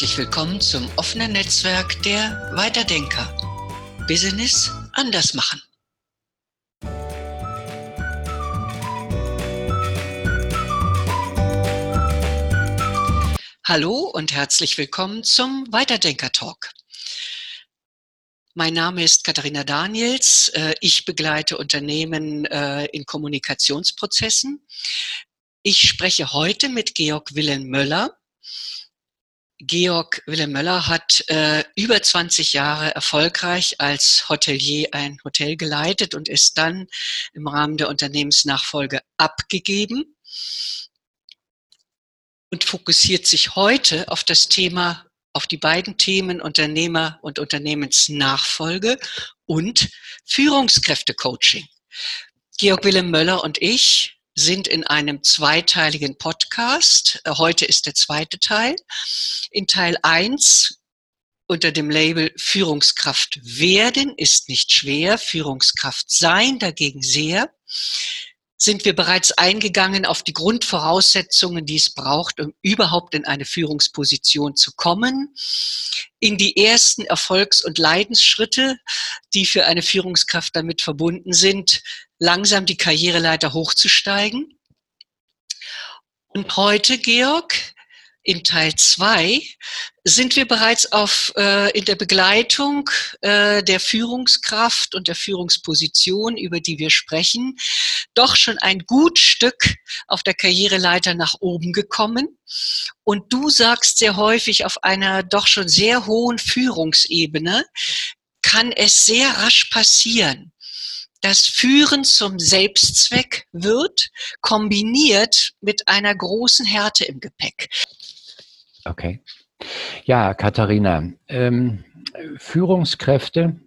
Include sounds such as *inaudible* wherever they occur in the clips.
Herzlich willkommen zum offenen Netzwerk der Weiterdenker. Business anders machen. Hallo und herzlich willkommen zum Weiterdenker Talk. Mein Name ist Katharina Daniels. Äh, ich begleite Unternehmen äh, in Kommunikationsprozessen. Ich spreche heute mit Georg Wilhelm Möller. Georg Wilhelm Möller hat äh, über 20 Jahre erfolgreich als Hotelier ein Hotel geleitet und ist dann im Rahmen der Unternehmensnachfolge abgegeben und fokussiert sich heute auf das Thema, auf die beiden Themen Unternehmer und Unternehmensnachfolge und Führungskräftecoaching. Georg Wilhelm Möller und ich sind in einem zweiteiligen Podcast. Äh, heute ist der zweite Teil. In Teil 1 unter dem Label Führungskraft werden ist nicht schwer, Führungskraft sein dagegen sehr, sind wir bereits eingegangen auf die Grundvoraussetzungen, die es braucht, um überhaupt in eine Führungsposition zu kommen, in die ersten Erfolgs- und Leidensschritte, die für eine Führungskraft damit verbunden sind, langsam die Karriereleiter hochzusteigen. Und heute, Georg, in Teil 2 sind wir bereits auf, äh, in der Begleitung äh, der Führungskraft und der Führungsposition, über die wir sprechen, doch schon ein gut Stück auf der Karriereleiter nach oben gekommen. Und du sagst sehr häufig auf einer doch schon sehr hohen Führungsebene, kann es sehr rasch passieren, dass Führen zum Selbstzweck wird, kombiniert mit einer großen Härte im Gepäck. Okay. Ja, Katharina, ähm, Führungskräfte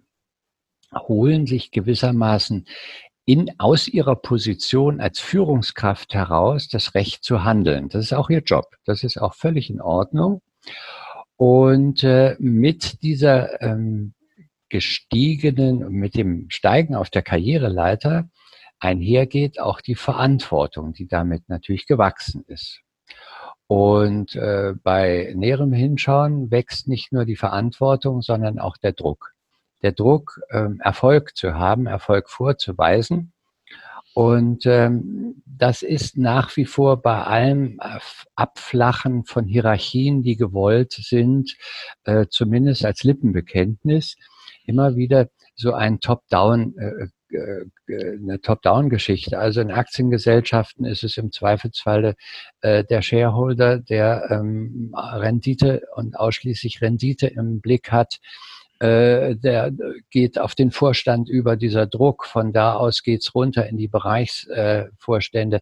holen sich gewissermaßen in, aus ihrer Position als Führungskraft heraus das Recht zu handeln. Das ist auch ihr Job. Das ist auch völlig in Ordnung. Und äh, mit dieser ähm, gestiegenen, mit dem Steigen auf der Karriereleiter einhergeht auch die Verantwortung, die damit natürlich gewachsen ist. Und äh, bei näherem Hinschauen wächst nicht nur die Verantwortung, sondern auch der Druck. Der Druck, ähm, Erfolg zu haben, Erfolg vorzuweisen. Und ähm, das ist nach wie vor bei allem Abflachen von Hierarchien, die gewollt sind, äh, zumindest als Lippenbekenntnis, immer wieder so ein Top-Down äh, äh, eine Top-Down-Geschichte. Also in Aktiengesellschaften ist es im Zweifelsfalle äh, der Shareholder, der ähm, Rendite und ausschließlich Rendite im Blick hat. Äh, der geht auf den Vorstand über dieser Druck. Von da aus geht's runter in die Bereichsvorstände.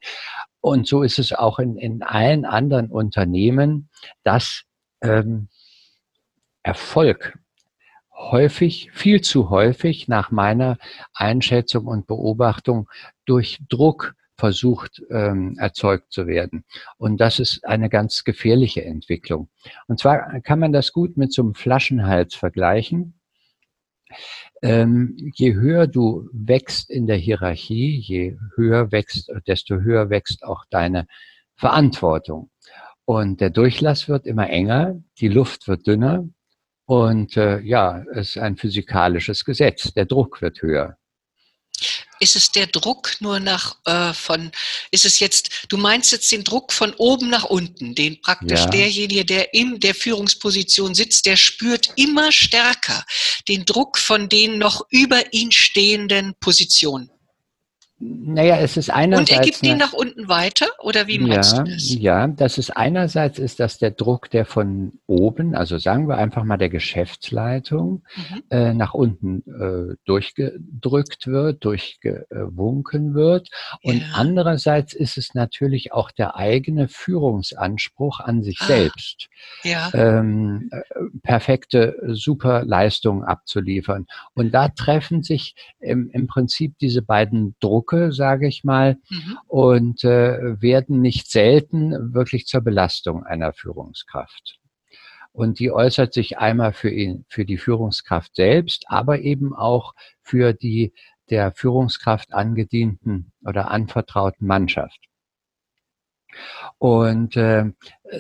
und so ist es auch in, in allen anderen Unternehmen, dass ähm, Erfolg häufig, viel zu häufig nach meiner Einschätzung und Beobachtung durch Druck versucht ähm, erzeugt zu werden. Und das ist eine ganz gefährliche Entwicklung. Und zwar kann man das gut mit so einem Flaschenhals vergleichen. Ähm, je höher du wächst in der Hierarchie, je höher wächst, desto höher wächst auch deine Verantwortung. Und der Durchlass wird immer enger, die Luft wird dünner, und äh, ja, es ist ein physikalisches Gesetz. Der Druck wird höher. Ist es der Druck nur nach äh, von, ist es jetzt, du meinst jetzt den Druck von oben nach unten, den praktisch ja. derjenige, der in der Führungsposition sitzt, der spürt immer stärker den Druck von den noch über ihn stehenden Positionen. Naja, es ist einerseits. Und er gibt ihn nach unten weiter, oder wie meinst ja, du das? Ja, das ist einerseits ist das der Druck, der von oben, also sagen wir einfach mal der Geschäftsleitung, mhm. äh, nach unten äh, durchgedrückt wird, durchgewunken wird. Und ja. andererseits ist es natürlich auch der eigene Führungsanspruch an sich ah, selbst, ja. ähm, äh, perfekte, super Leistungen abzuliefern. Und da treffen sich im, im Prinzip diese beiden Druck Drucke, sage ich mal, mhm. und äh, werden nicht selten wirklich zur Belastung einer Führungskraft. Und die äußert sich einmal für ihn, für die Führungskraft selbst, aber eben auch für die der Führungskraft angedienten oder anvertrauten Mannschaft. Und äh,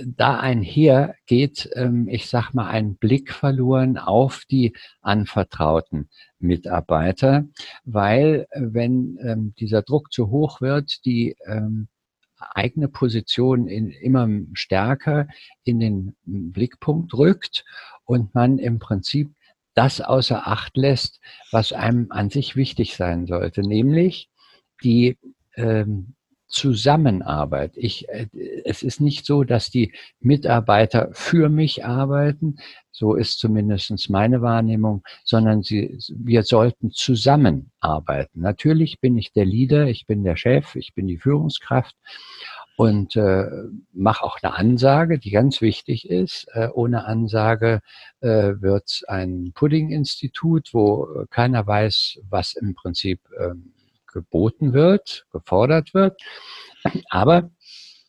da einher geht, ähm, ich sag mal, ein Blick verloren auf die anvertrauten Mitarbeiter, weil wenn ähm, dieser Druck zu hoch wird, die ähm, eigene Position in, immer stärker in den Blickpunkt rückt und man im Prinzip das außer Acht lässt, was einem an sich wichtig sein sollte, nämlich die ähm, Zusammenarbeit. Ich, äh, es ist nicht so, dass die Mitarbeiter für mich arbeiten, so ist zumindest meine Wahrnehmung, sondern sie, wir sollten zusammenarbeiten. Natürlich bin ich der Leader, ich bin der Chef, ich bin die Führungskraft und äh, mache auch eine Ansage, die ganz wichtig ist. Äh, ohne Ansage äh, wird ein Pudding-Institut, wo keiner weiß, was im Prinzip äh, geboten wird, gefordert wird. Aber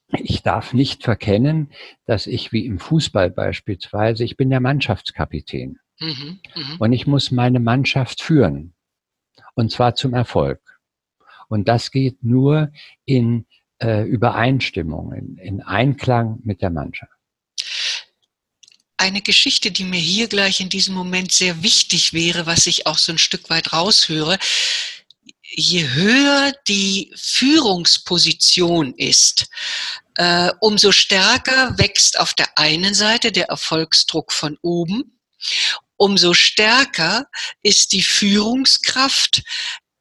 ich darf nicht verkennen, dass ich wie im Fußball beispielsweise, ich bin der Mannschaftskapitän. Mhm, mh. Und ich muss meine Mannschaft führen. Und zwar zum Erfolg. Und das geht nur in äh, Übereinstimmung, in, in Einklang mit der Mannschaft. Eine Geschichte, die mir hier gleich in diesem Moment sehr wichtig wäre, was ich auch so ein Stück weit raushöre, je höher die Führungsposition ist, äh, umso stärker wächst auf der einen Seite der Erfolgsdruck von oben, umso stärker ist die Führungskraft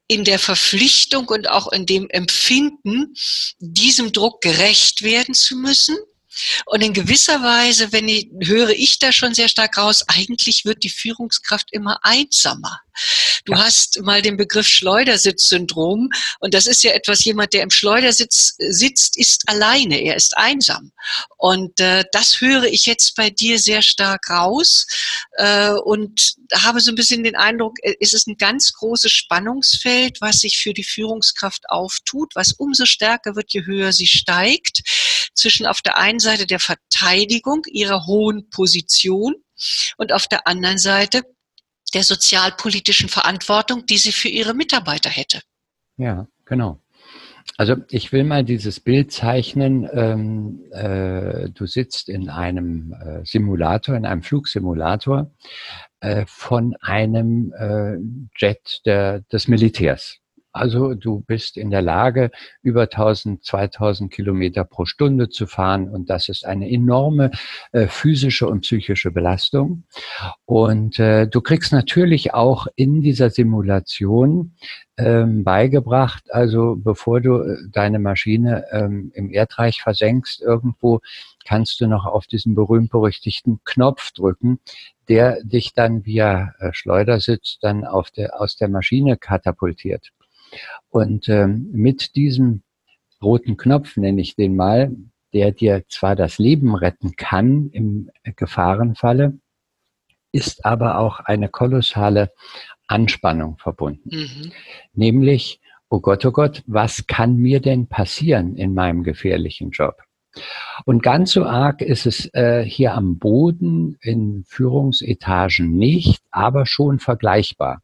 in der Verpflichtung und auch in dem Empfinden, diesem Druck gerecht werden zu müssen und in gewisser Weise, wenn ich, höre ich da schon sehr stark raus, eigentlich wird die Führungskraft immer einsamer. Du ja. hast mal den Begriff Schleudersitzsyndrom und das ist ja etwas, jemand, der im Schleudersitz sitzt, ist alleine, er ist einsam. Und äh, das höre ich jetzt bei dir sehr stark raus äh, und habe so ein bisschen den Eindruck, äh, es ist ein ganz großes Spannungsfeld, was sich für die Führungskraft auftut, was umso stärker wird, je höher sie steigt, zwischen auf der einen Seite der Verteidigung ihrer hohen Position und auf der anderen Seite der sozialpolitischen Verantwortung, die sie für ihre Mitarbeiter hätte. Ja, genau. Also ich will mal dieses Bild zeichnen. Ähm, äh, du sitzt in einem äh, Simulator, in einem Flugsimulator äh, von einem äh, Jet der, des Militärs. Also du bist in der Lage, über 1000, 2000 Kilometer pro Stunde zu fahren und das ist eine enorme äh, physische und psychische Belastung. Und äh, du kriegst natürlich auch in dieser Simulation ähm, beigebracht, also bevor du äh, deine Maschine ähm, im Erdreich versenkst irgendwo, kannst du noch auf diesen berühmt-berüchtigten Knopf drücken, der dich dann via äh, Schleudersitz dann auf der, aus der Maschine katapultiert. Und ähm, mit diesem roten Knopf, nenne ich den mal, der dir zwar das Leben retten kann im Gefahrenfalle, ist aber auch eine kolossale Anspannung verbunden. Mhm. Nämlich, oh Gott, oh Gott, was kann mir denn passieren in meinem gefährlichen Job? Und ganz so arg ist es äh, hier am Boden in Führungsetagen nicht, aber schon vergleichbar.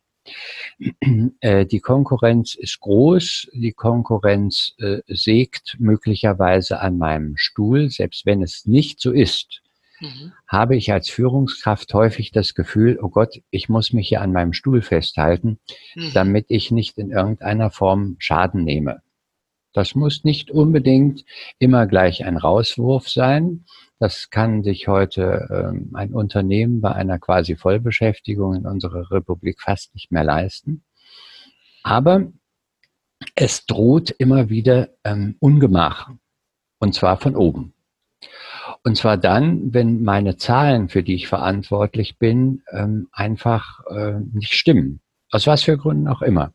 *clears throat* Äh, die Konkurrenz ist groß, die Konkurrenz äh, sägt möglicherweise an meinem Stuhl, selbst wenn es nicht so ist. Mhm. habe ich als Führungskraft häufig das Gefühl, oh Gott, ich muss mich hier an meinem Stuhl festhalten, mhm. damit ich nicht in irgendeiner Form Schaden nehme. Das muss nicht unbedingt immer gleich ein Rauswurf sein, das kann sich heute ähm, ein Unternehmen bei einer quasi Vollbeschäftigung in unserer Republik fast nicht mehr leisten. Aber es droht immer wieder ähm, Ungemach. Und zwar von oben. Und zwar dann, wenn meine Zahlen, für die ich verantwortlich bin, ähm, einfach äh, nicht stimmen. Aus was für Gründen auch immer.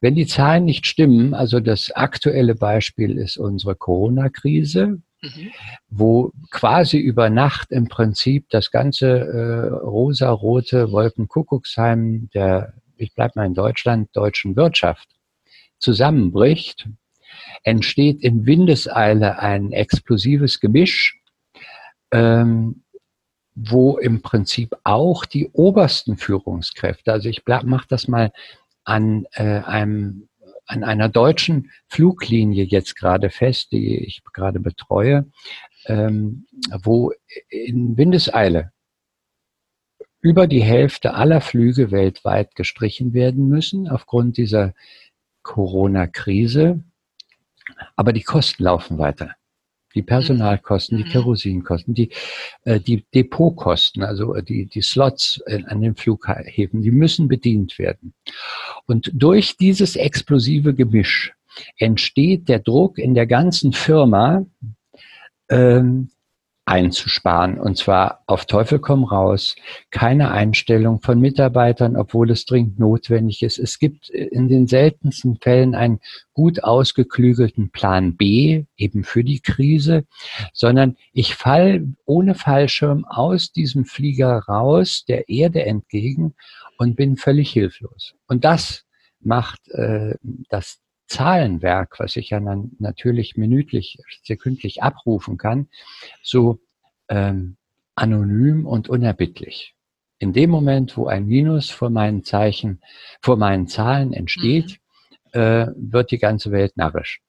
Wenn die Zahlen nicht stimmen, also das aktuelle Beispiel ist unsere Corona-Krise, Mhm. wo quasi über Nacht im Prinzip das ganze äh, rosa-rote Wolkenkuckucksheim der, ich bleibe mal in Deutschland, deutschen Wirtschaft zusammenbricht, entsteht in Windeseile ein explosives Gemisch, ähm, wo im Prinzip auch die obersten Führungskräfte, also ich mache das mal an äh, einem an einer deutschen Fluglinie jetzt gerade fest, die ich gerade betreue, ähm, wo in Windeseile über die Hälfte aller Flüge weltweit gestrichen werden müssen aufgrund dieser Corona-Krise. Aber die Kosten laufen weiter. Die Personalkosten, die mhm. Kerosinkosten, die, äh, die Depotkosten, also äh, die, die Slots an den Flughäfen, die müssen bedient werden. Und durch dieses explosive Gemisch entsteht der Druck in der ganzen Firma, ähm, einzusparen. Und zwar auf Teufel komm raus. Keine Einstellung von Mitarbeitern, obwohl es dringend notwendig ist. Es gibt in den seltensten Fällen einen gut ausgeklügelten Plan B, eben für die Krise, sondern ich fall ohne Fallschirm aus diesem Flieger raus, der Erde entgegen und bin völlig hilflos. Und das macht äh, das Zahlenwerk, was ich ja dann natürlich minütlich, sekündlich abrufen kann, so ähm, anonym und unerbittlich. In dem Moment, wo ein Minus vor meinen Zeichen, vor meinen Zahlen entsteht, mhm. äh, wird die ganze Welt narrisch.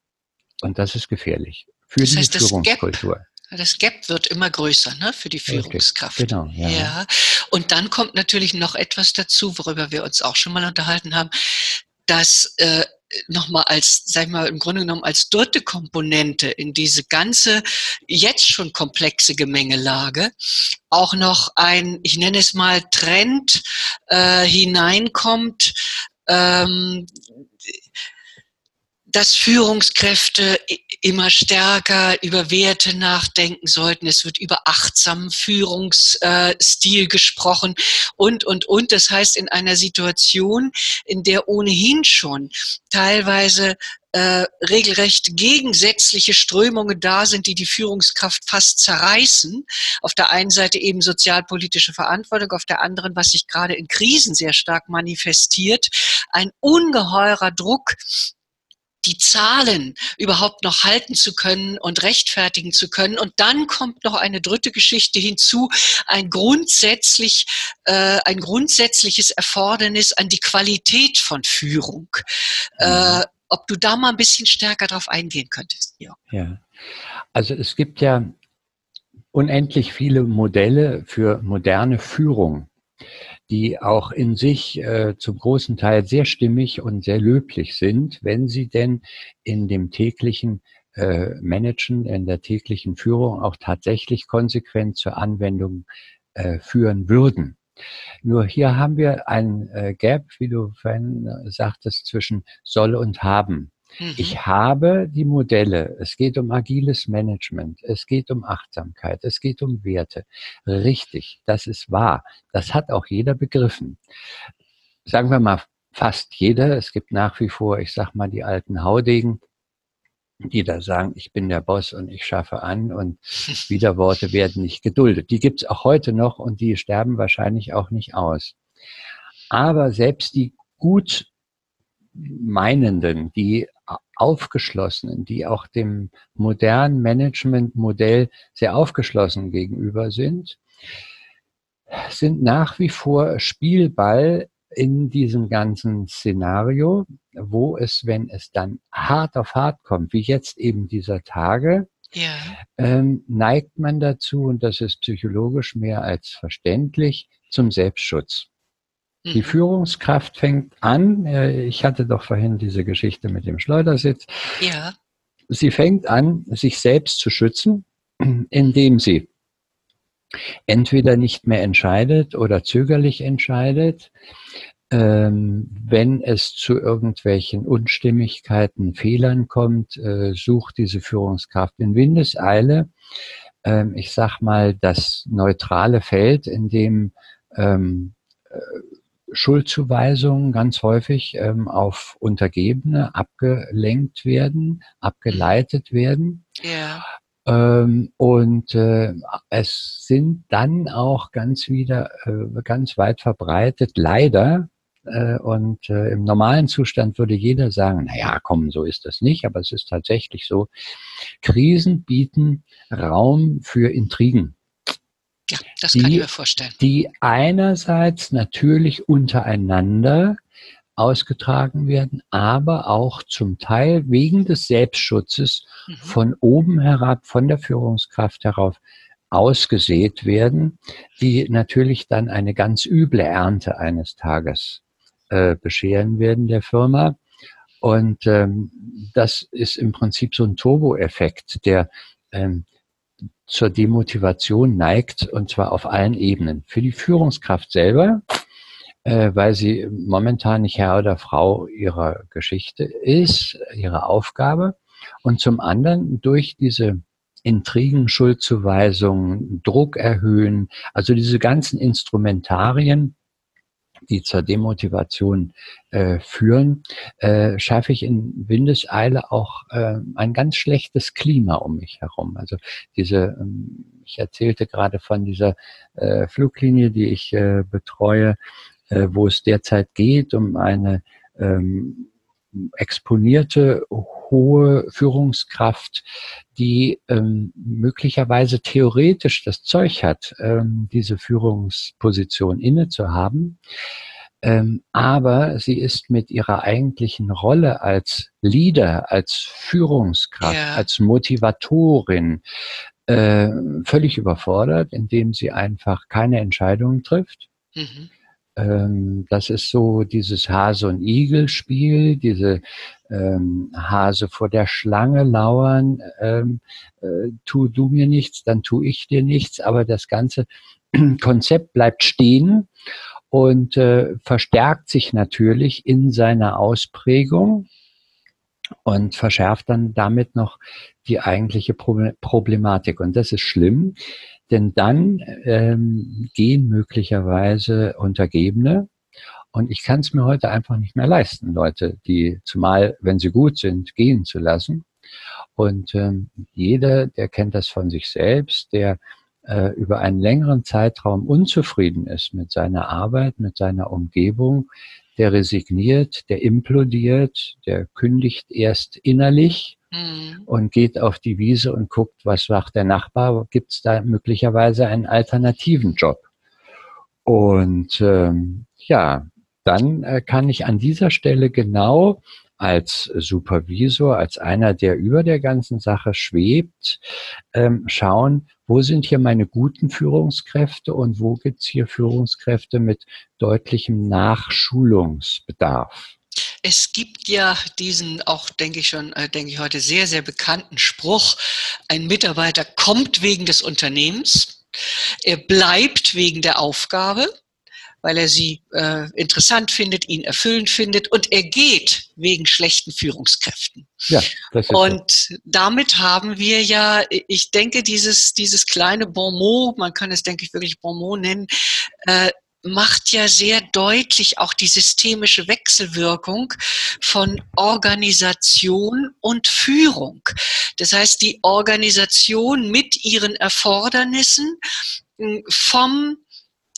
Und das ist gefährlich für das heißt, die Führungskultur. Das Gap wird immer größer ne, für die Führungskraft. Genau, ja. ja. Und dann kommt natürlich noch etwas dazu, worüber wir uns auch schon mal unterhalten haben, dass äh, nochmal als, sag ich mal, im Grunde genommen als dritte Komponente in diese ganze jetzt schon komplexe Gemengelage auch noch ein, ich nenne es mal Trend äh, hineinkommt, ähm, dass Führungskräfte immer stärker über Werte nachdenken sollten. Es wird über achtsamen Führungsstil gesprochen und, und, und. Das heißt, in einer Situation, in der ohnehin schon teilweise äh, regelrecht gegensätzliche Strömungen da sind, die die Führungskraft fast zerreißen. Auf der einen Seite eben sozialpolitische Verantwortung, auf der anderen, was sich gerade in Krisen sehr stark manifestiert, ein ungeheurer Druck die Zahlen überhaupt noch halten zu können und rechtfertigen zu können. Und dann kommt noch eine dritte Geschichte hinzu, ein grundsätzlich, äh, ein grundsätzliches Erfordernis an die Qualität von Führung. Äh, mhm. Ob du da mal ein bisschen stärker drauf eingehen könntest. Ja. ja. Also es gibt ja unendlich viele Modelle für moderne Führung die auch in sich äh, zum großen Teil sehr stimmig und sehr löblich sind, wenn sie denn in dem täglichen äh, Managen, in der täglichen Führung auch tatsächlich konsequent zur Anwendung äh, führen würden. Nur hier haben wir ein äh, Gap, wie du vorhin äh, sagtest, zwischen soll und haben. Mhm. Ich habe die Modelle. Es geht um agiles Management. Es geht um Achtsamkeit. Es geht um Werte. Richtig, das ist wahr. Das hat auch jeder begriffen. Sagen wir mal fast jeder. Es gibt nach wie vor, ich sag mal, die alten Haudegen, die da sagen, ich bin der Boss und ich schaffe an und *laughs* Widerworte werden nicht geduldet. Die gibt's auch heute noch und die sterben wahrscheinlich auch nicht aus. Aber selbst die gut Meinenden, die Aufgeschlossenen, die auch dem modernen Managementmodell sehr aufgeschlossen gegenüber sind, sind nach wie vor Spielball in diesem ganzen Szenario, wo es, wenn es dann hart auf hart kommt, wie jetzt eben dieser Tage, ja. ähm, neigt man dazu, und das ist psychologisch mehr als verständlich, zum Selbstschutz. Die mhm. Führungskraft fängt an, äh, ich hatte doch vorhin diese Geschichte mit dem Schleudersitz. Ja. Sie fängt an, sich selbst zu schützen, *clears throat* indem sie entweder nicht mehr entscheidet oder zögerlich entscheidet, ähm, wenn es zu irgendwelchen Unstimmigkeiten, Fehlern kommt, äh, sucht diese Führungskraft in Windeseile, ähm, ich sag mal, das neutrale Feld, in dem ähm, äh, Schuldzuweisungen ganz häufig ähm, auf Untergebene abgelenkt werden, abgeleitet werden. Ja. Ähm, und äh, es sind dann auch ganz wieder, äh, ganz weit verbreitet, leider, äh, und äh, im normalen Zustand würde jeder sagen, na ja, komm, so ist das nicht, aber es ist tatsächlich so. Krisen bieten Raum für Intrigen. Ja, das die, kann ich mir vorstellen. Die einerseits natürlich untereinander ausgetragen werden, aber auch zum Teil wegen des Selbstschutzes mhm. von oben herab, von der Führungskraft herauf ausgesät werden, die natürlich dann eine ganz üble Ernte eines Tages äh, bescheren werden der Firma. Und ähm, das ist im Prinzip so ein Turbo-Effekt, der ähm, zur Demotivation neigt, und zwar auf allen Ebenen. Für die Führungskraft selber, äh, weil sie momentan nicht Herr oder Frau ihrer Geschichte ist, ihrer Aufgabe. Und zum anderen durch diese Intrigen, Schuldzuweisungen, Druck erhöhen, also diese ganzen Instrumentarien, die zur Demotivation äh, führen, äh, schaffe ich in Windeseile auch äh, ein ganz schlechtes Klima um mich herum. Also diese, ähm, ich erzählte gerade von dieser äh, Fluglinie, die ich äh, betreue, äh, wo es derzeit geht um eine ähm, exponierte hohe Führungskraft, die ähm, möglicherweise theoretisch das Zeug hat, ähm, diese Führungsposition inne zu haben. Ähm, aber sie ist mit ihrer eigentlichen Rolle als Leader, als Führungskraft, ja. als Motivatorin äh, völlig überfordert, indem sie einfach keine Entscheidungen trifft. Mhm ähm, das ist so dieses Hase- und Igel-Spiel, diese ähm, Hase vor der Schlange lauern, ähm, äh, tu du mir nichts, dann tu ich dir nichts, aber das ganze *clears throat* Konzept bleibt stehen und äh, verstärkt sich natürlich in seiner Ausprägung und verschärft dann damit noch die eigentliche Problematik. Und das ist schlimm, denn dann ähm, gehen möglicherweise Untergebene. Und ich kann es mir heute einfach nicht mehr leisten, Leute, die zumal, wenn sie gut sind, gehen zu lassen. Und ähm, jeder, der kennt das von sich selbst, der äh, über einen längeren Zeitraum unzufrieden ist mit seiner Arbeit, mit seiner Umgebung, der resigniert, der implodiert, der kündigt erst innerlich mhm. und geht auf die Wiese und guckt, was macht der Nachbar, gibt es da möglicherweise einen alternativen Job. Und ähm, ja, dann äh, kann ich an dieser Stelle genau als Supervisor, als einer, der über der ganzen Sache schwebt, ähm, schauen, wo sind hier meine guten Führungskräfte und wo gibt's hier Führungskräfte mit deutlichem Nachschulungsbedarf. Es gibt ja diesen auch, denke ich schon, äh, denke ich heute sehr, sehr bekannten Spruch, ein Mitarbeiter kommt wegen des Unternehmens, er bleibt wegen der Aufgabe weil er sie äh, interessant findet, ihn erfüllend findet und er geht wegen schlechten Führungskräften. Ja, das ist und so. damit haben wir ja, ich denke, dieses, dieses kleine Bonmot, man kann es, denke ich, wirklich Bonmot nennen, äh, macht ja sehr deutlich auch die systemische Wechselwirkung von Organisation und Führung. Das heißt, die Organisation mit ihren Erfordernissen vom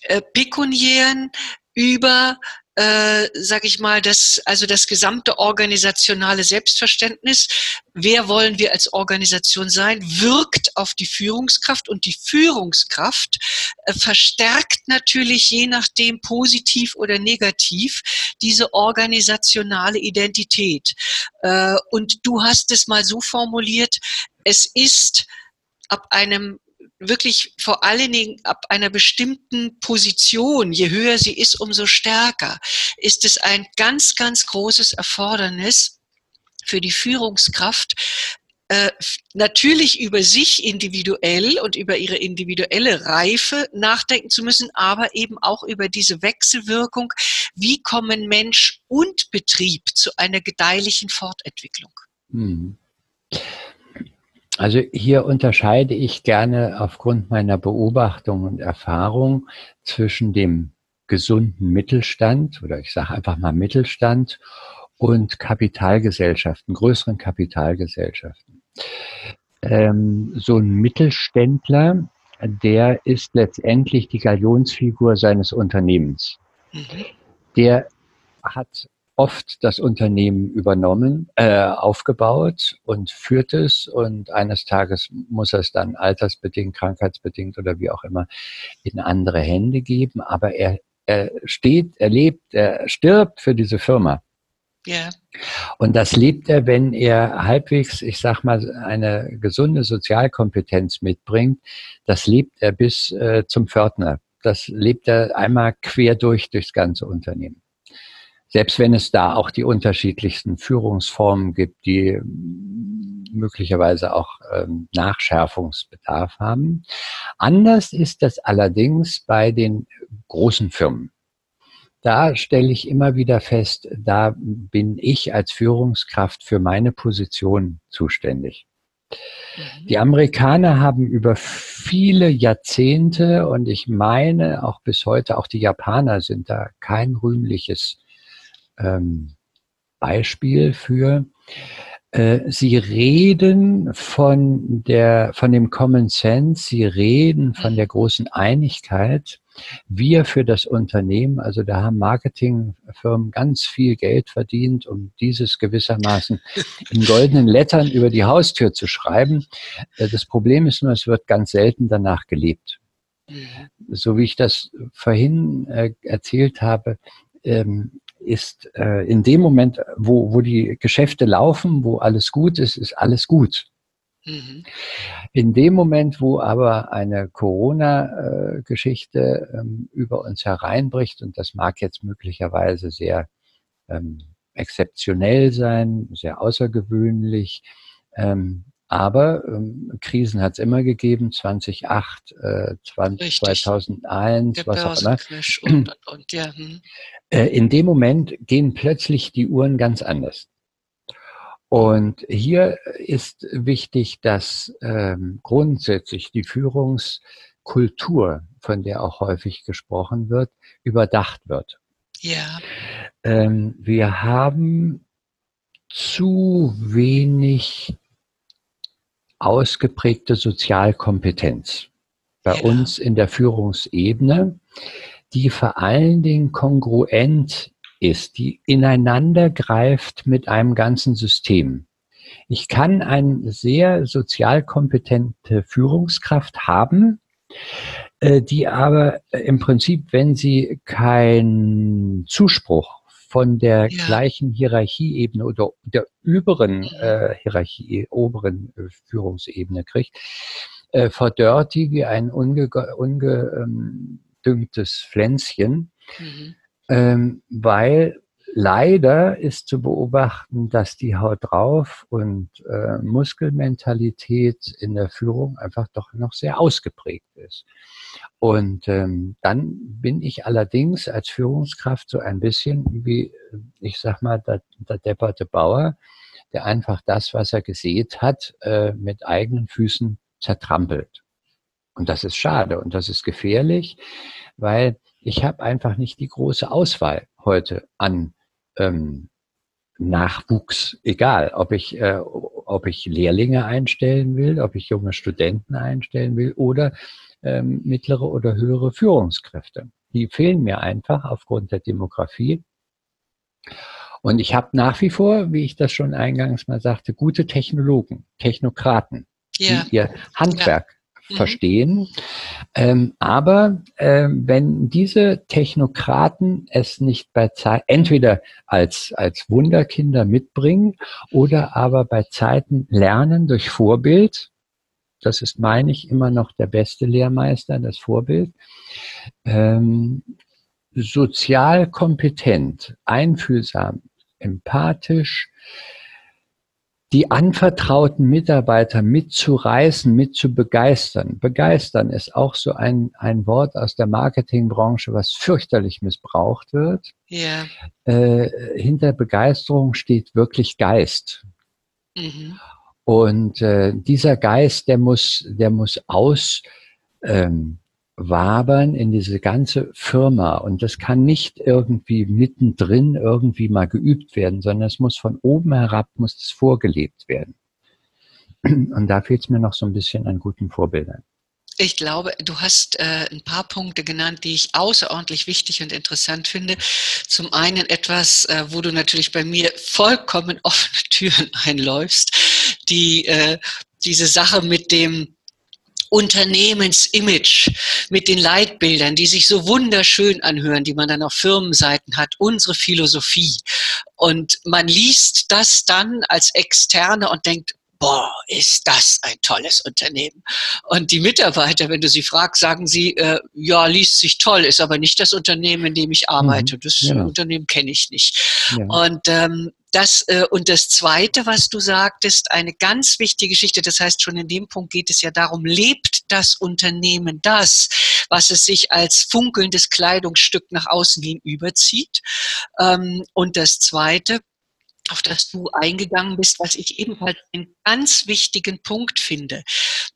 äh, pekuniären über äh, sag ich mal, das, also das gesamte organisationale Selbstverständnis, wer wollen wir als Organisation sein, wirkt auf die Führungskraft und die Führungskraft äh, verstärkt natürlich je nachdem positiv oder negativ diese organisationale Identität. Äh, und du hast es mal so formuliert, es ist ab einem wirklich vor allen Dingen ab einer bestimmten Position, je höher sie ist, umso stärker, ist es ein ganz, ganz großes Erfordernis für die Führungskraft, äh, natürlich über sich individuell und über ihre individuelle Reife nachdenken zu müssen, aber eben auch über diese Wechselwirkung. Wie kommen Mensch und Betrieb zu einer gedeihlichen Fortentwicklung? Hm. Also hier unterscheide ich gerne aufgrund meiner Beobachtung und Erfahrung zwischen dem gesunden Mittelstand oder ich sage einfach mal Mittelstand und Kapitalgesellschaften, größeren Kapitalgesellschaften. Ähm, so ein Mittelständler, der ist letztendlich die Galionsfigur seines Unternehmens. Mhm. Der hat oft das Unternehmen übernommen, äh, aufgebaut und führt es und eines Tages muss er es dann altersbedingt, krankheitsbedingt oder wie auch immer in andere Hände geben, aber er er steht, er lebt, er stirbt für diese Firma. Ja. Und das lebt er, wenn er halbwegs, ich sag mal, eine gesunde Sozialkompetenz mitbringt. Das lebt er bis äh, zum Pförtner. Das lebt er einmal quer durch durchs ganze Unternehmen. Selbst wenn es da auch die unterschiedlichsten Führungsformen gibt, die möglicherweise auch ähm, Nachschärfungsbedarf haben. Anders ist das allerdings bei den großen Firmen da stelle ich immer wieder fest, da bin ich als Führungskraft für meine Position zuständig. Mhm. Die Amerikaner haben über viele Jahrzehnte und ich meine auch bis heute, auch die Japaner sind da kein rühmliches ähm, Beispiel für. Äh, sie reden von der, von dem Common Sense, sie reden von der großen Einigkeit wir für das Unternehmen, also da haben Marketingfirmen ganz viel Geld verdient, um dieses gewissermaßen in goldenen Lettern über die Haustür zu schreiben. Äh, das Problem ist nur, es wird ganz selten danach gelebt. So wie ich das vorhin äh, erzählt habe, ähm, ist äh, in dem Moment, wo, wo die Geschäfte laufen, wo alles gut ist, ist alles gut. Mhm. In dem Moment, wo aber eine Corona-Geschichte ähm, über uns hereinbricht, und das mag jetzt möglicherweise sehr ähm, exzeptionell sein, sehr außergewöhnlich, ähm, aber ähm, Krisen hat es immer gegeben, 2008, äh, 20, 2001, was auch immer. Und, und, und, ja. hm. äh, in dem Moment gehen plötzlich die Uhren ganz anders. Und hier ist wichtig, dass ähm, grundsätzlich die Führungskultur, von der auch häufig gesprochen wird, überdacht wird. Ja. Ähm, wir haben zu wenig ausgeprägte Sozialkompetenz bei uns in der Führungsebene, die vor allen Dingen kongruent ist, die ineinander greift mit einem ganzen System. Ich kann eine sehr sozial kompetente Führungskraft haben, äh, die aber im Prinzip, wenn sie keinen Zuspruch von der ja. gleichen Hierarchieebene oder der überen äh, Hierarchie, oberen äh, Führungsebene kriegt, äh, verdörrt die wie ein ungedüngtes unge, Pflänzchen. Mhm ähm, weil leider ist zu beobachten, dass die Haut drauf und äh, Muskelmentalität in der Führung einfach doch noch sehr ausgeprägt ist. Und ähm, dann bin ich allerdings als Führungskraft so ein bisschen wie, ich sag mal, der, der depperte Bauer, der einfach das, was er gesät hat, äh, mit eigenen Füßen zertrampelt. Und das ist schade und das ist gefährlich, weil ich habe einfach nicht die große Auswahl heute an ähm, Nachwuchs, egal, ob ich, äh, ob ich Lehrlinge einstellen will, ob ich junge Studenten einstellen will oder ähm, mittlere oder höhere Führungskräfte. Die fehlen mir einfach aufgrund der Demografie. Und ich habe nach wie vor, wie ich das schon eingangs mal sagte, gute Technologen, Technokraten, ja. die ihr Handwerk Mhm. verstehen. Ähm, aber äh, wenn diese Technokraten es nicht bei Zeit, entweder als, als Wunderkinder mitbringen oder aber bei Zeiten lernen durch Vorbild, das ist, meine ich, immer noch der beste Lehrmeister, das Vorbild, ähm, sozial kompetent, einfühlsam, empathisch, die anvertrauten Mitarbeiter mitzureißen, mit zu begeistern. Begeistern ist auch so ein, ein Wort aus der Marketingbranche, was fürchterlich missbraucht wird. Ja. Äh, hinter Begeisterung steht wirklich Geist. Mhm. Und äh, dieser Geist, der muss, der muss aus, ähm, wabern in diese ganze Firma. Und das kann nicht irgendwie mittendrin irgendwie mal geübt werden, sondern es muss von oben herab, muss es vorgelebt werden. Und da fehlt es mir noch so ein bisschen an guten Vorbildern. Ich glaube, du hast äh, ein paar Punkte genannt, die ich außerordentlich wichtig und interessant finde. Zum einen etwas, äh, wo du natürlich bei mir vollkommen *laughs* offene Türen einläufst, die äh, diese Sache mit dem Unternehmensimage mit den Leitbildern, die sich so wunderschön anhören, die man dann auf Firmenseiten hat, unsere Philosophie. Und man liest das dann als Externe und denkt, boah, ist das ein tolles Unternehmen. Und die Mitarbeiter, wenn du sie fragst, sagen sie, äh, ja, liest sich toll, ist aber nicht das Unternehmen, in dem ich arbeite. Mhm, das ja. Unternehmen kenne ich nicht. Ja. Und ähm, das, äh, und das Zweite, was du sagtest, eine ganz wichtige Geschichte, das heißt, schon in dem Punkt geht es ja darum, lebt das Unternehmen das, was es sich als funkelndes Kleidungsstück nach außen gegenüberzieht? Ähm, und das Zweite, auf das du eingegangen bist, was ich ebenfalls einen ganz wichtigen Punkt finde.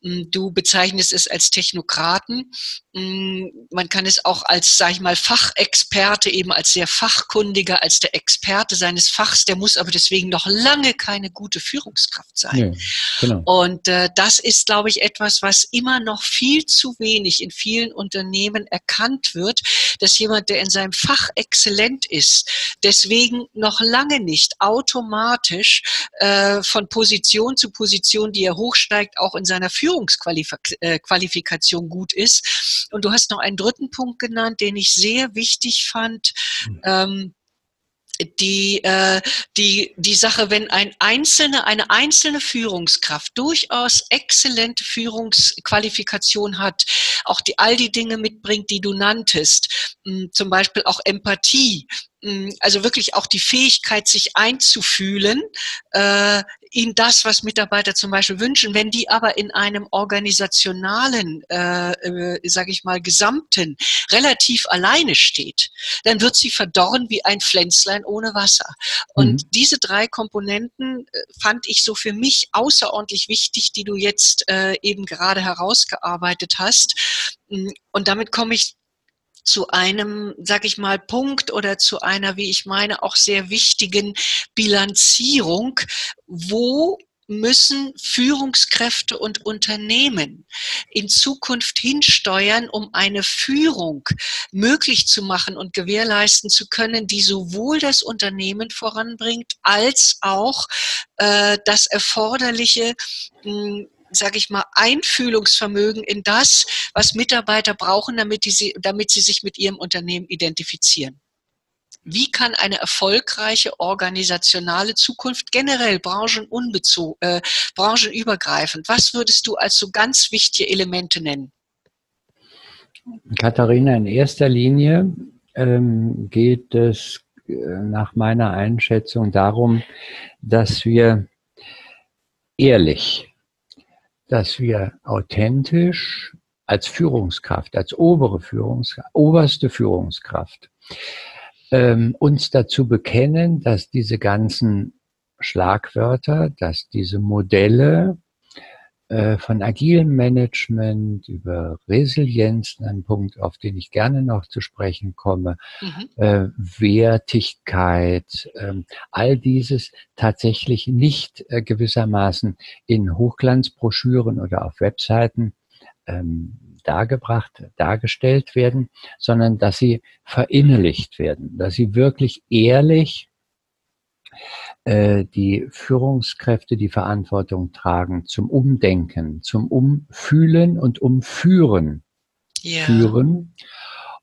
Hm, du bezeichnest es als Technokraten. Hm, man kann es auch als, sag ich mal, Fachexperte, eben als sehr fachkundiger, als der Experte seines Fachs. Der muss aber deswegen noch lange keine gute Führungskraft sein. Ja, genau. Und äh, das ist, glaube ich, etwas, was immer noch viel zu wenig in vielen Unternehmen erkannt wird, dass jemand, der in seinem Fach exzellent ist, deswegen noch lange nicht automatisch äh, von Position zu Position, die er hochsteigt, auch in seiner Führungsqualifikation äh, gut ist. Und du hast noch einen dritten Punkt genannt, den ich sehr wichtig fand. Mhm. Ähm, die, äh, die, die Sache, wenn ein einzelne, eine einzelne Führungskraft durchaus exzellente Führungsqualifikation hat, auch die all die Dinge mitbringt, die du nanntest, hm, zum Beispiel auch Empathie, hm, also wirklich auch die Fähigkeit, sich einzufühlen äh, in das, was Mitarbeiter zum Beispiel wünschen. Wenn die aber in einem organisationalen, äh, äh, sage ich mal, gesamten relativ alleine steht, dann wird sie verdorren wie ein Pflänzlein ohne Wasser. Und mhm. diese drei Komponenten äh, fand ich so für mich außerordentlich wichtig, die du jetzt äh, eben gerade herausgearbeitet hast. Hm, und damit komme ich zu einem, sag ich mal, Punkt oder zu einer, wie ich meine, auch sehr wichtigen Bilanzierung, wo müssen Führungskräfte und Unternehmen in Zukunft hinsteuern, um eine Führung möglich zu machen und gewährleisten zu können, die sowohl das Unternehmen voranbringt, als auch äh, das erforderliche mh, sage ich mal, Einfühlungsvermögen in das, was Mitarbeiter brauchen, damit, die sie, damit sie sich mit ihrem Unternehmen identifizieren. Wie kann eine erfolgreiche organisationale Zukunft generell branchenunbezogen, äh, branchenübergreifend, was würdest du als so ganz wichtige Elemente nennen? Katharina, in erster Linie ähm, geht es äh, nach meiner Einschätzung darum, dass wir ehrlich dass wir authentisch als Führungskraft, als obere Führungskraft, oberste Führungskraft, ähm, uns dazu bekennen, dass diese ganzen Schlagwörter, dass diese Modelle, von agilem Management über Resilienz, ein Punkt, auf den ich gerne noch zu sprechen komme, mhm. äh, Wertigkeit, äh, all dieses tatsächlich nicht äh, gewissermaßen in Hochglanzbroschüren oder auf Webseiten ähm, dargebracht, dargestellt werden, sondern dass sie verinnerlicht werden, dass sie wirklich ehrlich äh, die Führungskräfte die Verantwortung tragen zum Umdenken, zum Umfühlen und Umführen ja. führen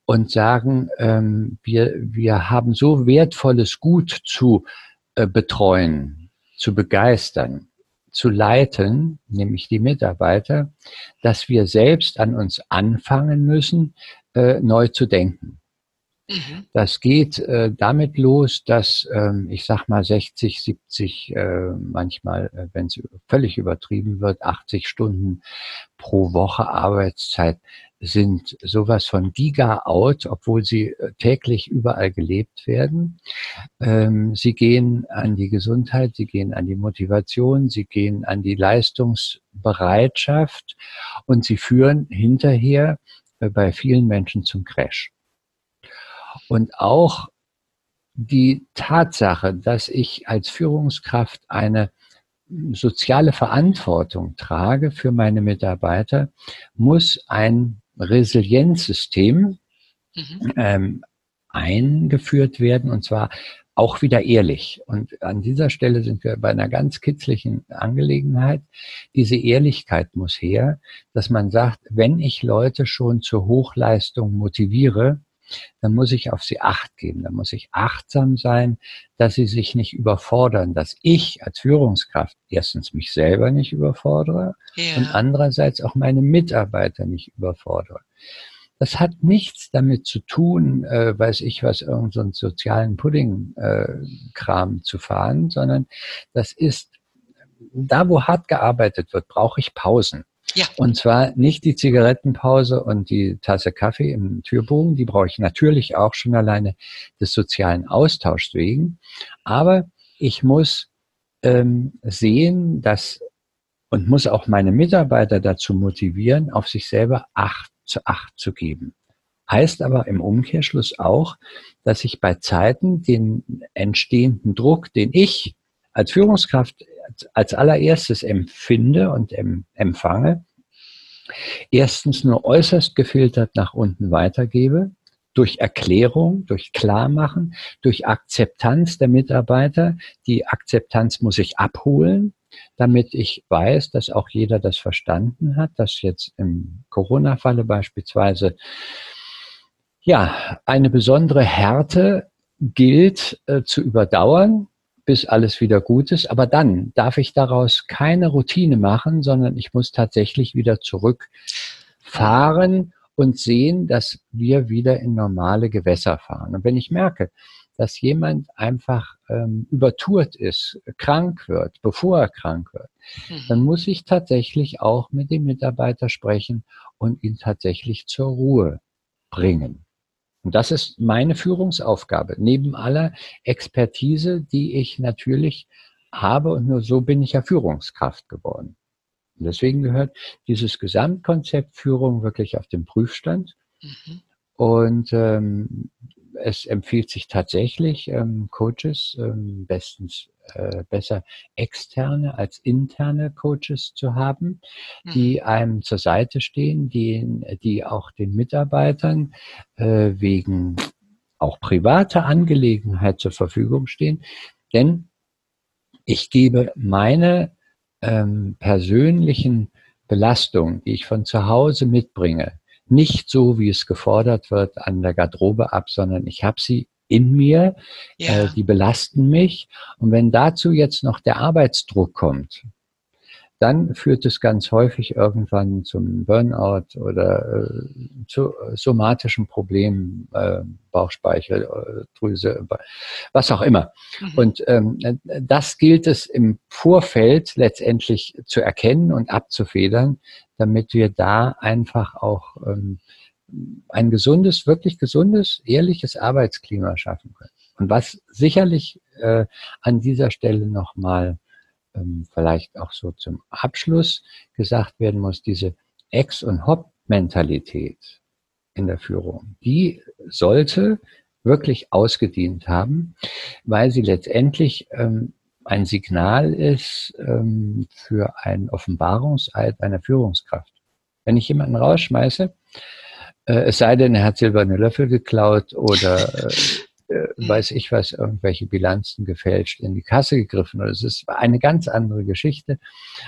und sagen, ähm, wir, wir haben so wertvolles Gut zu äh, betreuen, zu begeistern, zu leiten, nämlich die Mitarbeiter, dass wir selbst an uns anfangen müssen, äh, neu zu denken. Mhm. Das geht äh, damit los, dass ähm, ich sag mal 60, 70, äh, manchmal, äh, wenn es völlig übertrieben wird, 80 Stunden pro Woche Arbeitszeit sind sowas von Giga-out, obwohl sie äh, täglich überall gelebt werden. Ähm, sie gehen an die Gesundheit, sie gehen an die Motivation, sie gehen an die Leistungsbereitschaft und sie führen hinterher äh, bei vielen Menschen zum Crash. Und auch die Tatsache, dass ich als Führungskraft eine soziale Verantwortung trage für meine Mitarbeiter, muss ein Resilienzsystem mhm. ähm, eingeführt werden, und zwar auch wieder ehrlich. Und an dieser Stelle sind wir bei einer ganz kitzlichen Angelegenheit. Diese Ehrlichkeit muss her, dass man sagt, wenn ich Leute schon zur Hochleistung motiviere, dann muss ich auf sie acht geben, dann muss ich achtsam sein, dass sie sich nicht überfordern, dass ich als Führungskraft erstens mich selber nicht überfordere ja. und andererseits auch meine Mitarbeiter nicht überfordere. Das hat nichts damit zu tun, äh, weiß ich was, irgendeinen so sozialen Pudding-Kram äh, zu fahren, sondern das ist, da wo hart gearbeitet wird, brauche ich Pausen. Ja. Und zwar nicht die Zigarettenpause und die Tasse Kaffee im Türbogen, die brauche ich natürlich auch schon alleine des sozialen Austauschs wegen. Aber ich muss ähm, sehen, dass und muss auch meine Mitarbeiter dazu motivieren, auf sich selber Acht zu Acht zu geben. Heißt aber im Umkehrschluss auch, dass ich bei Zeiten den entstehenden Druck, den ich als Führungskraft als allererstes empfinde und empfange, erstens nur äußerst gefiltert nach unten weitergebe, durch Erklärung, durch Klarmachen, durch Akzeptanz der Mitarbeiter. Die Akzeptanz muss ich abholen damit ich weiß, dass auch jeder das verstanden hat, dass jetzt im Corona-Falle beispielsweise ja eine besondere Härte gilt äh, zu überdauern, bis alles wieder gut ist. Aber dann darf ich daraus keine Routine machen, sondern ich muss tatsächlich wieder zurückfahren und sehen, dass wir wieder in normale Gewässer fahren. Und wenn ich merke, dass jemand einfach ähm, übertourt ist, krank wird, bevor er krank wird, mhm. dann muss ich tatsächlich auch mit dem Mitarbeiter sprechen und ihn tatsächlich zur Ruhe bringen. Und das ist meine Führungsaufgabe, neben aller Expertise, die ich natürlich habe. Und nur so bin ich ja Führungskraft geworden. Und deswegen gehört dieses Gesamtkonzept Führung wirklich auf den Prüfstand. Mhm. Und ähm, es empfiehlt sich tatsächlich, ähm, Coaches ähm, bestens äh, besser externe als interne Coaches zu haben, die mhm. einem zur Seite stehen, die, die auch den Mitarbeitern äh, wegen auch privater Angelegenheit zur Verfügung stehen. Denn ich gebe meine ähm, persönlichen Belastungen, die ich von zu Hause mitbringe, nicht so, wie es gefordert wird, an der Garderobe ab, sondern ich habe sie in mir, ja. äh, die belasten mich. Und wenn dazu jetzt noch der Arbeitsdruck kommt, dann führt es ganz häufig irgendwann zum Burnout oder äh, zu somatischen Problemen, äh, Bauchspeicheldrüse, was auch immer. Mhm. Und ähm, das gilt es im Vorfeld letztendlich zu erkennen und abzufedern, damit wir da einfach auch ähm, ein gesundes, wirklich gesundes, ehrliches Arbeitsklima schaffen können. Und was sicherlich äh, an dieser Stelle nochmal ähm, vielleicht auch so zum Abschluss gesagt werden muss, diese Ex- und Hop-Mentalität in der Führung, die sollte wirklich ausgedient haben, weil sie letztendlich ähm, ein Signal ist ähm, für einen Offenbarungseid einer Führungskraft. Wenn ich jemanden rausschmeiße, äh, es sei denn, er hat silberne Löffel geklaut oder äh, *laughs* äh, weiß ich was, irgendwelche Bilanzen gefälscht in die Kasse gegriffen. Oder es ist eine ganz andere Geschichte.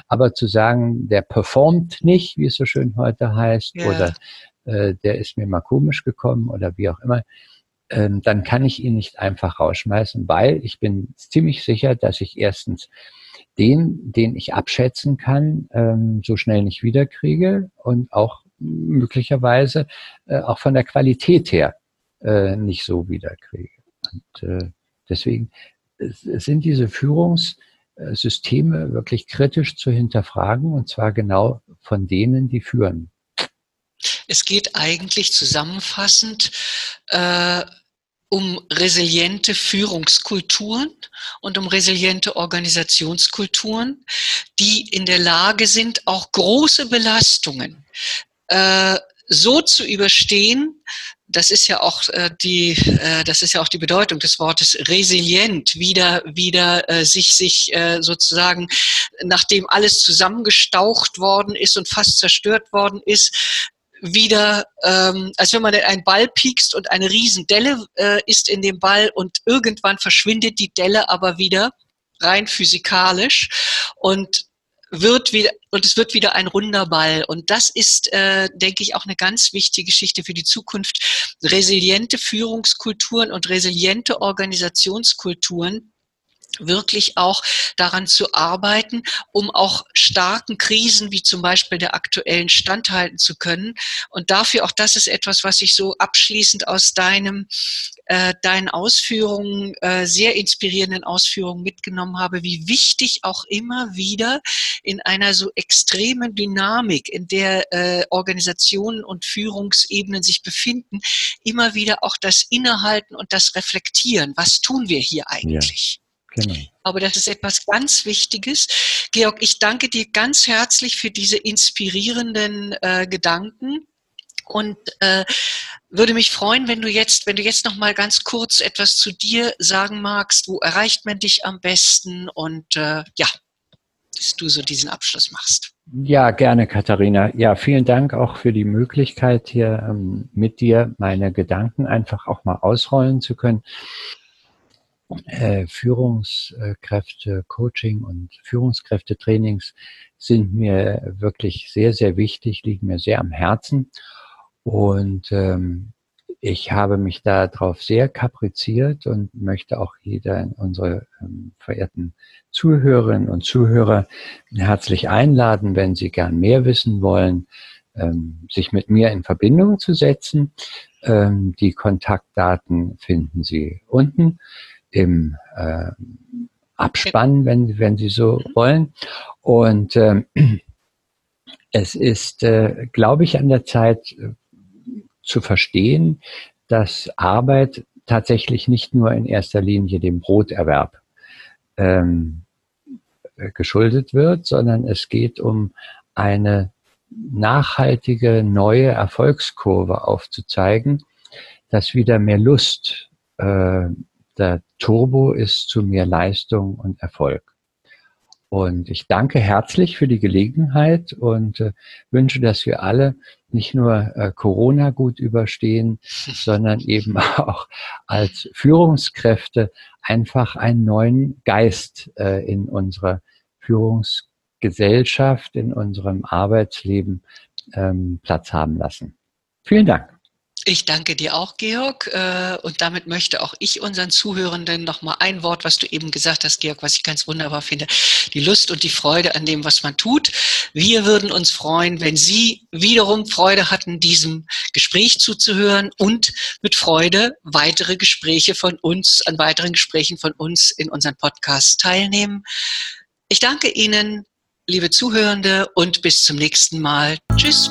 Aber zu sagen, der performt nicht, wie es so schön heute heißt, ja. oder äh, der ist mir mal komisch gekommen oder wie auch immer, ähm, dann kann ich ihn nicht einfach rausschmeißen, weil ich bin ziemlich sicher, dass ich erstens den, den ich abschätzen kann, ähm, so schnell nicht wiederkriege und auch möglicherweise äh, auch von der Qualität her äh, nicht so wiederkriege. Und äh, deswegen sind diese Führungssysteme wirklich kritisch zu hinterfragen und zwar genau von denen, die führen. Es geht eigentlich zusammenfassend äh, um resiliente Führungskulturen und um resiliente Organisationskulturen, die in der Lage sind, auch große Belastungen äh, so zu überstehen, das ist ja auch äh, die, äh, das ist ja auch die Bedeutung des Wortes resilient, wieder, wieder äh, sich, sich äh, sozusagen, nachdem alles zusammengestaucht worden ist und fast zerstört worden ist, wieder, ähm, als wenn man einen Ball piekst und eine Riesendelle äh, ist in dem Ball und irgendwann verschwindet die Delle aber wieder rein physikalisch. Und wird wieder und es wird wieder ein runder Ball und das ist, äh, denke ich, auch eine ganz wichtige Geschichte für die Zukunft. Resiliente Führungskulturen und resiliente Organisationskulturen wirklich auch daran zu arbeiten, um auch starken Krisen wie zum Beispiel der aktuellen standhalten zu können. Und dafür auch das ist etwas, was ich so abschließend aus deinem äh, deinen Ausführungen, äh, sehr inspirierenden Ausführungen mitgenommen habe, wie wichtig auch immer wieder in einer so extremen Dynamik, in der äh, Organisationen und Führungsebenen sich befinden, immer wieder auch das Innehalten und das Reflektieren. Was tun wir hier eigentlich? Ja. Genau. Aber das ist etwas ganz Wichtiges. Georg, ich danke dir ganz herzlich für diese inspirierenden äh, Gedanken und äh, würde mich freuen, wenn du jetzt, wenn du jetzt noch mal ganz kurz etwas zu dir sagen magst. Wo erreicht man dich am besten? Und äh, ja, dass du so diesen Abschluss machst. Ja, gerne, Katharina. Ja, vielen Dank auch für die Möglichkeit, hier ähm, mit dir meine Gedanken einfach auch mal ausrollen zu können Führungskräfte, Coaching und Führungskräftetrainings sind mir wirklich sehr, sehr wichtig, liegen mir sehr am Herzen. Und ähm, ich habe mich darauf sehr kapriziert und möchte auch jeder unsere ähm, verehrten Zuhörerinnen und Zuhörer herzlich einladen, wenn sie gern mehr wissen wollen, ähm, sich mit mir in Verbindung zu setzen. Ähm, die Kontaktdaten finden Sie unten im äh, Abspann, wenn, wenn Sie so wollen. Und ähm, *clears throat* es ist, äh, glaube ich, an der Zeit äh, zu verstehen, dass Arbeit tatsächlich nicht nur in erster Linie dem Broterwerb ähm, äh, geschuldet wird, sondern es geht um eine nachhaltige neue Erfolgskurve aufzuzeigen, dass wieder mehr Lust äh, der Turbo ist zu mehr Leistung und Erfolg. Und ich danke herzlich für die Gelegenheit und äh, wünsche, dass wir alle nicht nur äh, Corona gut überstehen, *laughs* sondern eben auch als Führungskräfte einfach einen neuen Geist äh, in unserer Führungsgesellschaft, in unserem Arbeitsleben ähm, Platz haben lassen. Vielen Dank. Ich danke dir auch, Georg. Äh, und damit möchte auch ich unseren Zuhörenden nochmal ein Wort, was du eben gesagt hast, Georg, was ich ganz wunderbar finde. Die Lust und die Freude an dem, was man tut. Wir würden uns freuen, wenn Sie wiederum Freude hatten, diesem Gespräch zuzuhören und mit Freude weitere Gespräche von uns, an weiteren Gesprächen von uns in unseren Podcast teilnehmen. Ich danke Ihnen, liebe Zuhörende, und bis zum nächsten Mal. Tschüss.